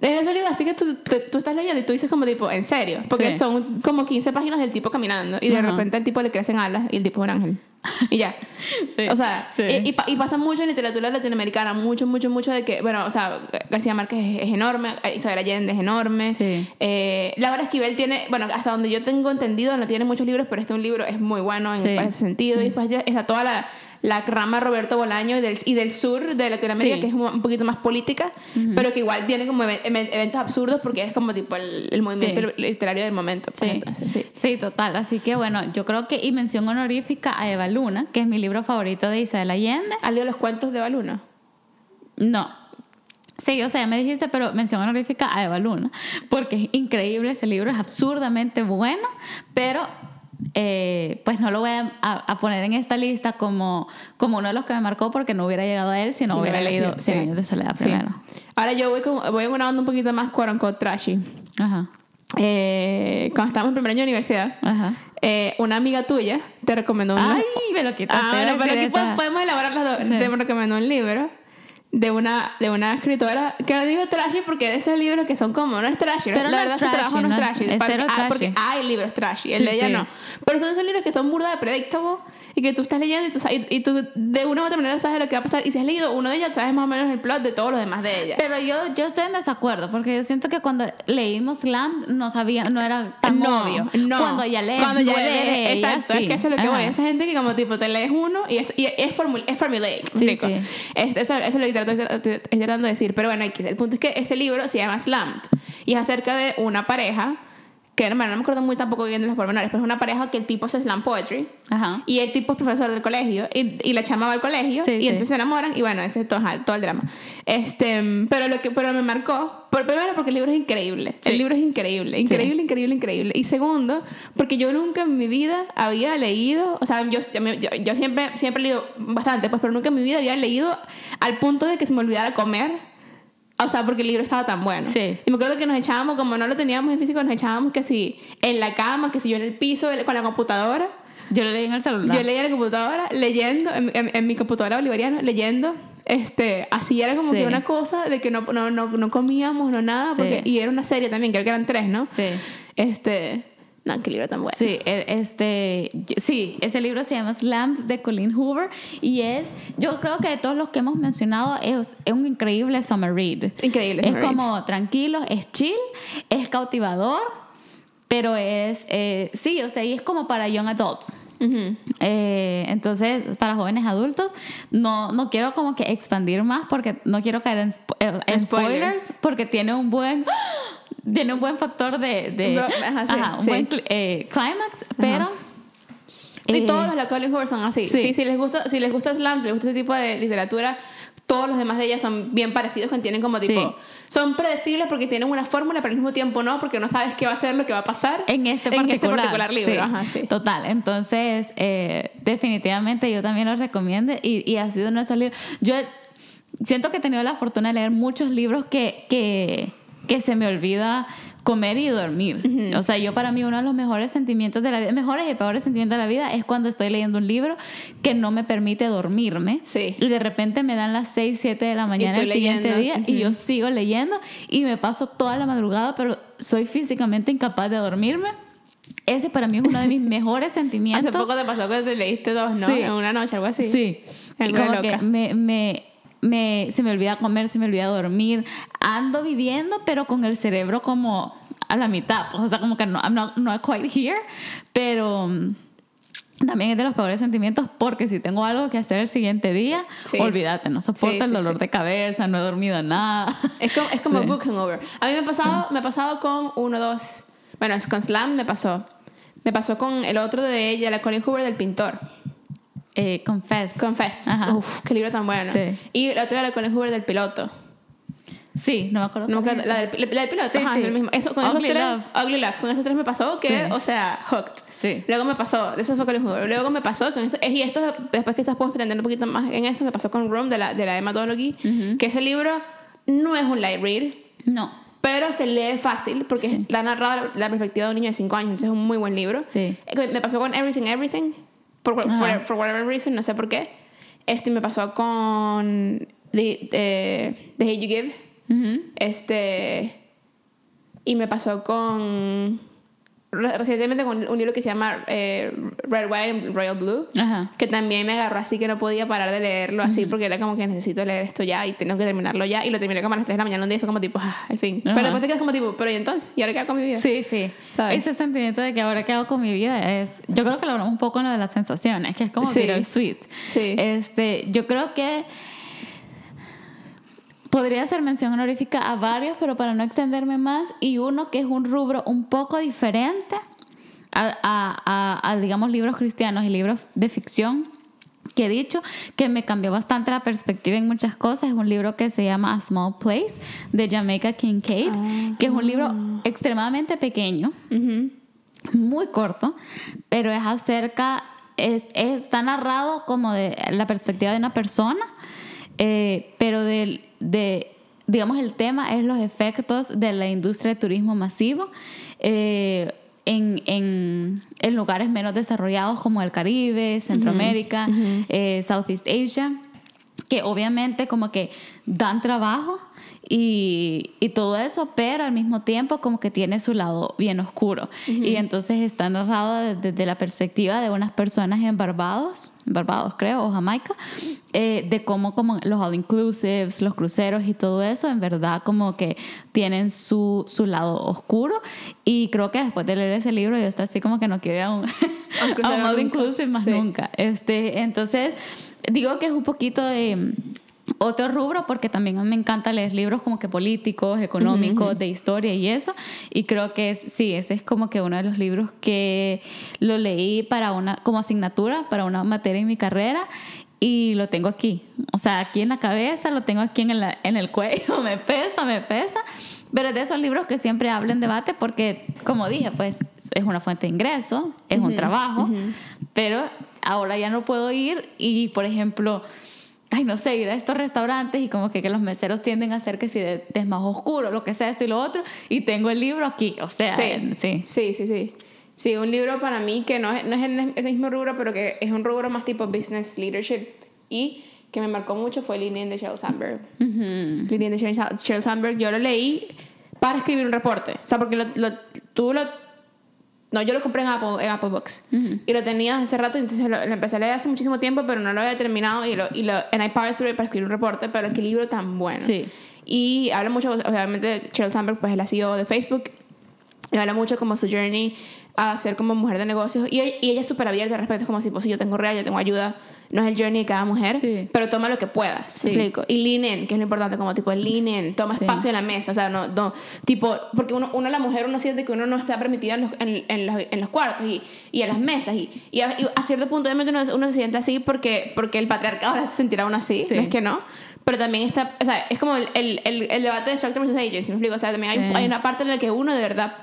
Es ese libro así que tú, tú, tú estás leyendo y tú dices como tipo, en serio, porque Sí. son como 15 páginas del tipo caminando y de repente al tipo le crecen alas y el tipo es un ángel. Y ya. Sí. O sea, Sí. y, y y pasa mucho en literatura latinoamericana, mucho, mucho, mucho de que, bueno, o sea, García Márquez es, es enorme, Isabel Allende es enorme. Sí. Eh, Laura Esquivel tiene, bueno, hasta donde yo tengo entendido, no tiene muchos libros, pero este un libro es muy bueno en ese sentido. Y después ya está toda la, la rama Roberto Bolaño y del, y del sur de Latinoamérica, Sí. que es un, poquito más política, pero que igual tiene como even- even- eventos absurdos porque es como tipo el, el movimiento Sí. literario del momento. pues, Sí. entonces, sí. Sí, total. Así que bueno, yo creo que, y mención honorífica a Eva Luna, que es mi libro favorito de Isabel Allende. ¿Has leído los cuentos de Baluna? No. Sí, o sea, ya me dijiste, pero mención honorífica a Eva Luna, porque es increíble ese libro, es absurdamente bueno, pero eh, pues no lo voy a, a- a poner en esta lista como, como uno de los que me marcó porque no hubiera llegado a él si no Sí, hubiera leído sí, Cien sí. años de soledad Sí. primero. Ahora yo voy, con, voy en una onda un poquito más unquote trashy. Ajá, Eh, cuando estábamos en primer año de universidad, ajá. eh, una amiga tuya te recomendó un Ay, me lo quitaste. Ah, bueno, pero aquí podemos elaborar las dos. Te recomendó un libro de una, de una escritora que no digo trashy porque de esos libros que son como, no es trashy, Pero la no verdad es su trabajo trashy, no es no es- trashy. es porque, ah, trashy. porque hay libros trashy, el Sí, de ella sí. no. Pero son esos libros que son burda de predictable y que tú estás leyendo y tú, y, y tú de una u otra manera sabes lo que va a pasar. Y si has leído uno de ellas, sabes más o menos el plot de todos los demás de ella. Pero yo, yo estoy en desacuerdo porque yo siento que cuando leímos Slam no sabía, no era tan no, obvio. No. Cuando ya lees Cuando ya lees, de ellas, exacto, sí. es que eso es lo que voy. Esa gente que como tipo te lees uno y es, y es, formul, es formulaic, Sí, sí. Es- eso, eso es lo que trato- estoy tratando de decir. Pero bueno, el punto es que este libro se llama Slammed y es acerca de una pareja que bueno, no me acuerdo muy tampoco bien de los pormenores, pero es una pareja que el tipo hace slam poetry Ajá. y el tipo es profesor del colegio y, y la chama va al colegio Sí, y sí. entonces se enamoran y bueno, ese es todo, todo el drama. Este, pero lo que pero me marcó, por primero porque el libro es increíble. Sí. El libro es increíble, increíble, increíble, increíble. Y segundo, porque yo nunca en mi vida había leído, o sea, yo, yo, yo siempre, siempre he leído bastante, pues, pero nunca en mi vida había leído al punto de que se me olvidara comer. O sea, porque el libro estaba tan bueno. Sí. Y me acuerdo que nos echábamos, como no lo teníamos en físico, nos echábamos que si en la cama, que si yo en el piso con la computadora. Yo lo leí en el celular. Yo leía en la computadora, leyendo, en, en- en mi computadora bolivariana, leyendo. Este, así era como Sí. que una cosa de que no, no, no, no comíamos, no nada. Sí. Porque, y era una serie también, creo que eran tres, ¿no? Sí. Este, no, qué libro tan bueno. Sí, e- este, sí, ese libro se llama Slammed de Colleen Hoover y es, yo creo que de todos los que hemos mencionado es, es un increíble summer read. Increíble Es read. como tranquilo, es chill, es cautivador, pero es, eh, sí, o sea, y es como para young adults. Eh, entonces, para jóvenes adultos, no, no quiero como que expandir más porque no quiero caer en, spo- eh, en Spoilers. spoilers, porque tiene un buen tiene un buen factor de, de- No, ajá, sí, ajá, un sí. buen eh, climax, pero Y eh, todos los de Colin Hoover son así. sí. Sí. si les gusta, si les gusta slam, si les gusta ese tipo de literatura, todos los demás de ellas son bien parecidos, que tienen como Sí. tipo, son predecibles porque tienen una fórmula, pero al mismo tiempo no, porque no sabes qué va a ser lo que va a pasar en este particular, en este particular libro. sí, Ajá, sí. Total, entonces eh, definitivamente yo también lo recomiendo y, y ha sido uno de esos libros. Yo siento que he tenido la fortuna de leer muchos libros que, que, que se me olvida comer y dormir. O sea, yo para mí uno de los mejores sentimientos de la vida, mejores y peores sentimientos de la vida es cuando estoy leyendo un libro que no me permite dormirme. Sí. Y de repente me dan las 6, 7 de la mañana el siguiente leyendo. día y yo sigo leyendo y me paso toda la madrugada, pero soy físicamente incapaz de dormirme. Ese para mí es uno de mis mejores sentimientos. Hace poco te pasó que te leíste dos, ¿no? Sí. En una noche, algo así. Sí. En Y una como loca. que me, me, me- se me olvida comer, se me olvida dormir. Ando viviendo, pero con el cerebro como a la mitad. pues, o sea, como que no, I'm not, not quite here. Pero mm, también es de los peores sentimientos porque si tengo algo que hacer el siguiente día, Sí. olvídate, no soporto Sí, el dolor de cabeza, no he dormido nada. Es como, es como book hangover. A mí me ha pasado, me ha pasado con uno, dos. Bueno, es con Slam me pasó. Me pasó con el otro de ella, la Colin Hoover del pintor. Eh, confess. Confess. Ajá. Uf, qué libro tan bueno. Y la otra era la Colin Hoover del piloto. Sí, no me acuerdo. No me acuerdo, la del, la del piloto, Sí, ajá, sí. es el mismo. Eso, con Ugly esos tres, Love. Ugly Love. Con esos tres me pasó que, Sí. o sea, hooked. Sí. Luego me pasó, eso fue Colin Hoover. Luego me pasó, con esto, y esto después quizás podemos pretender un poquito más en eso, me pasó con Room de la, de la Emma Donoghue, que ese libro no es un light read, No. pero se lee fácil porque está narrado la perspectiva de un niño de 5 años, entonces es un muy buen libro. Sí. Eh, Me pasó con Everything Everything, por, Ajá. for whatever reason, no sé por qué. Este me pasó con The, eh, The Hate You Give, Ujú. Este. Y me pasó con. re- Recientemente con un libro que se llama eh, Red, White and Royal Blue. Ajá. Que también me agarró así que no podía parar de leerlo así porque era como que necesito leer esto ya y tengo que terminarlo ya. Y lo terminé como a las 3 de la mañana un día y fue como tipo, ah, al fin. Pero después te quedas como tipo, pero ¿y entonces? ¿Y ahora qué hago con mi vida? Sí, sí. ¿Sabes? Ese sentimiento de que ahora qué hago con mi vida es. Yo creo que lo hablamos un poco en lo de las sensaciones, que es como Sí. bittersweet. Sí. Este, yo creo que podría hacer mención honorífica a varios, pero para no extenderme más, y uno que es un rubro un poco diferente a, a- a- a, digamos, libros cristianos y libros de ficción que he dicho que me cambió bastante la perspectiva en muchas cosas. Es un libro que se llama A Small Place de Jamaica Kincaid, que es un libro extremadamente pequeño, muy corto, pero es acerca, es, está narrado como de la perspectiva de una persona, eh, pero del- de, digamos, el tema es los efectos de la industria de turismo masivo eh, en, en- en lugares menos desarrollados como el Caribe, Centroamérica, eh, Southeast Asia que obviamente como que dan trabajo y, y todo eso, pero al mismo tiempo como que tiene su lado bien oscuro. Y entonces está narrado desde, desde la perspectiva de unas personas en Barbados, Barbados creo, o Jamaica, eh, de cómo como los all inclusives, los cruceros y todo eso, en verdad como que tienen su, su lado oscuro. Y creo que después de leer ese libro yo estoy así como que no quiero ir a un, A un all inclusive más Sí. nunca. Este, entonces, digo que es un poquito de otro rubro porque también me encanta leer libros como que políticos, económicos, de historia y eso. Y creo que es, sí, ese es como que uno de los libros que lo leí para una, como asignatura, para una materia en mi carrera. Y lo tengo aquí, o sea, aquí en la cabeza, lo tengo aquí en, la- en el cuello, me pesa, me pesa. Pero es de esos libros que siempre hablo en debate porque, como dije, pues es una fuente de ingreso, es un trabajo, pero ahora ya no puedo ir y, por ejemplo, ay, no sé, ir a estos restaurantes y como que, que los meseros tienden a hacer que si de, de es más oscuro, lo que sea, esto y lo otro, y tengo el libro aquí, o sea, en- sí. Sí, sí, sí. Sí, un libro para mí que no es, no es en ese mismo rubro, pero que es un rubro más tipo business leadership y que me marcó mucho fue Lean de Sheryl Sandberg. Ujú. Lean de Sheryl Sheryl Sandberg, yo lo leí para escribir un reporte. O sea, porque lo, lo- tú lo... No, yo lo compré en Apple, en Apple Books. Y lo tenía hace rato, entonces lo, lo empecé a leer hace muchísimo tiempo, pero no lo había terminado y lo... Y lo and I powered through it para escribir un reporte, pero qué libro tan bueno. Sí. Y habla mucho, obviamente, Sheryl Sandberg, pues es la CEO de Facebook, y habla mucho como su journey a ser como mujer de negocios. Y, y ella es súper abierta al respecto. Es como si, pues, si yo tengo real, yo tengo ayuda. No es el journey de cada mujer, Sí. pero toma lo que puedas. Sí. ¿me explico? Y lean in, que es lo importante, como tipo lean in, toma Sí. espacio en la mesa. O sea, no, no tipo, porque uno, uno, la mujer, uno siente que uno no está permitida en los, en, en los, en los cuartos y, y en las mesas. Y, y, a, y a cierto punto, obviamente, uno, uno se siente así porque, porque el patriarcado ahora se sentirá uno así. Sí. No es que no. Pero también está, o sea, es como el, el, el, el debate de structure versus agency, me explico. O sea, también hay, hay una parte en la que uno de verdad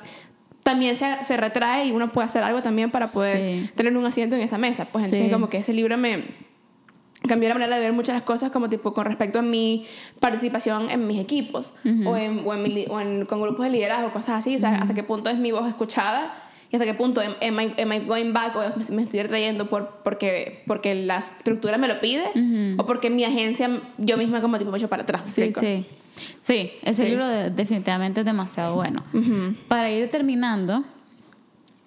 también se, se retrae y uno puede hacer algo también para poder Sí. tener un asiento en esa mesa. Pues entonces, Sí. como que ese libro me cambió la manera de ver muchas cosas, como tipo con respecto a mi participación en mis equipos o, en, o, en mi o en- con grupos de liderazgo, cosas así. O sea, hasta qué punto es mi voz escuchada y hasta qué punto am, am I, am I going back o me, me estoy retrayendo por, porque, porque la estructura me lo pide o porque mi agencia yo misma como tipo me echo para atrás. ¿me Sí, explico? sí. Sí, ese Sí. libro de- definitivamente es demasiado bueno. Ujú. Para ir terminando,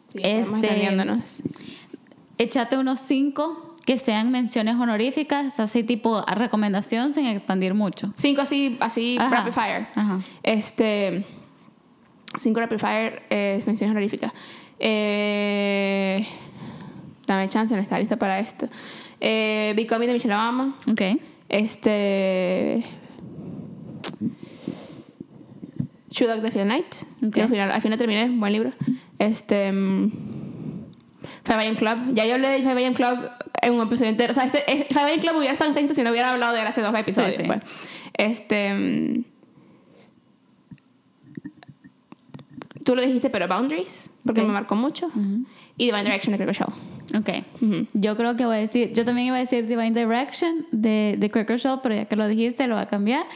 Sí, Este- échate unos cinco que sean menciones honoríficas, así tipo a recomendación sin expandir mucho. Cinco así, así Ajá. rapid fire. Ajá. Este. Cinco rapid fire eh, menciones honoríficas. Eh, dame chance, no está lista para esto. Eh, Becoming de Michelle Obama. Ok. Este. Shoe Dog de Phil Knight. Ok. Que al final, al final terminé, buen libro. Este. mm, Five AM Club. Ya yo hablé de Five AM Club en un episodio entero. O sea, este, es- Five AM Club hubiera estado en texto si no hubiera hablado de él hace dos episodios. sí. pues. Este. mm, Tú lo dijiste, pero Boundaries, porque Ok. me marcó mucho. Y Divine Direction de Craig Show. Ok. Yo creo que voy a decir, yo también iba a decir Divine Direction de, de Cracker Show, pero ya que lo dijiste, lo voy a cambiar.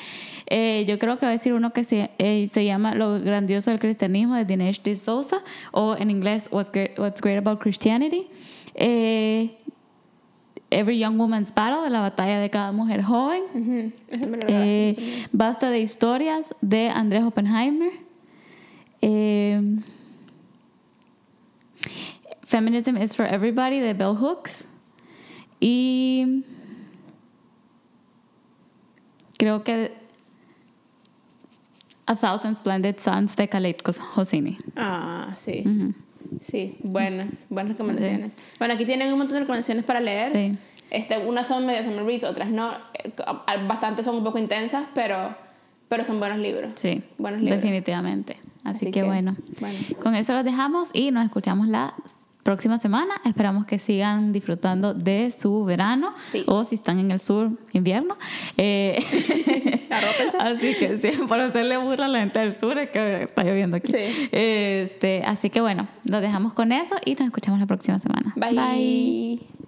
Eh, yo creo que voy a decir uno que se, eh, se llama Lo grandioso del cristianismo de Dinesh D. Souza, o en inglés What's Great, What's Great About Christianity. Eh, Every Young Woman's Battle, de la batalla de cada mujer joven. Me lo Eh. Basta de historias de Andrés Oppenheimer. Eh, Feminism is for Everybody de Bell Hooks. Y creo que A Thousand Splendid Suns de Khaled Hosseini. Ah, sí. Sí, buenas, buenas recomendaciones. Bueno, aquí tienen un montón de recomendaciones para leer. Sí. Este, unas son medio summer reads, otras no. Eh, Bastantes son un poco intensas, pero, pero son buenos libros. Sí, Buenos libros. definitivamente. Así, Así que, que, bueno, bueno. con eso los dejamos y nos escuchamos la próxima semana. Esperamos que sigan disfrutando de su verano Sí. o si están en el sur, invierno. Eh, así que sí, por hacerle burla a la gente del sur es que está lloviendo aquí. Sí. Este, así que bueno, los dejamos con eso y nos escuchamos la próxima semana. Bye.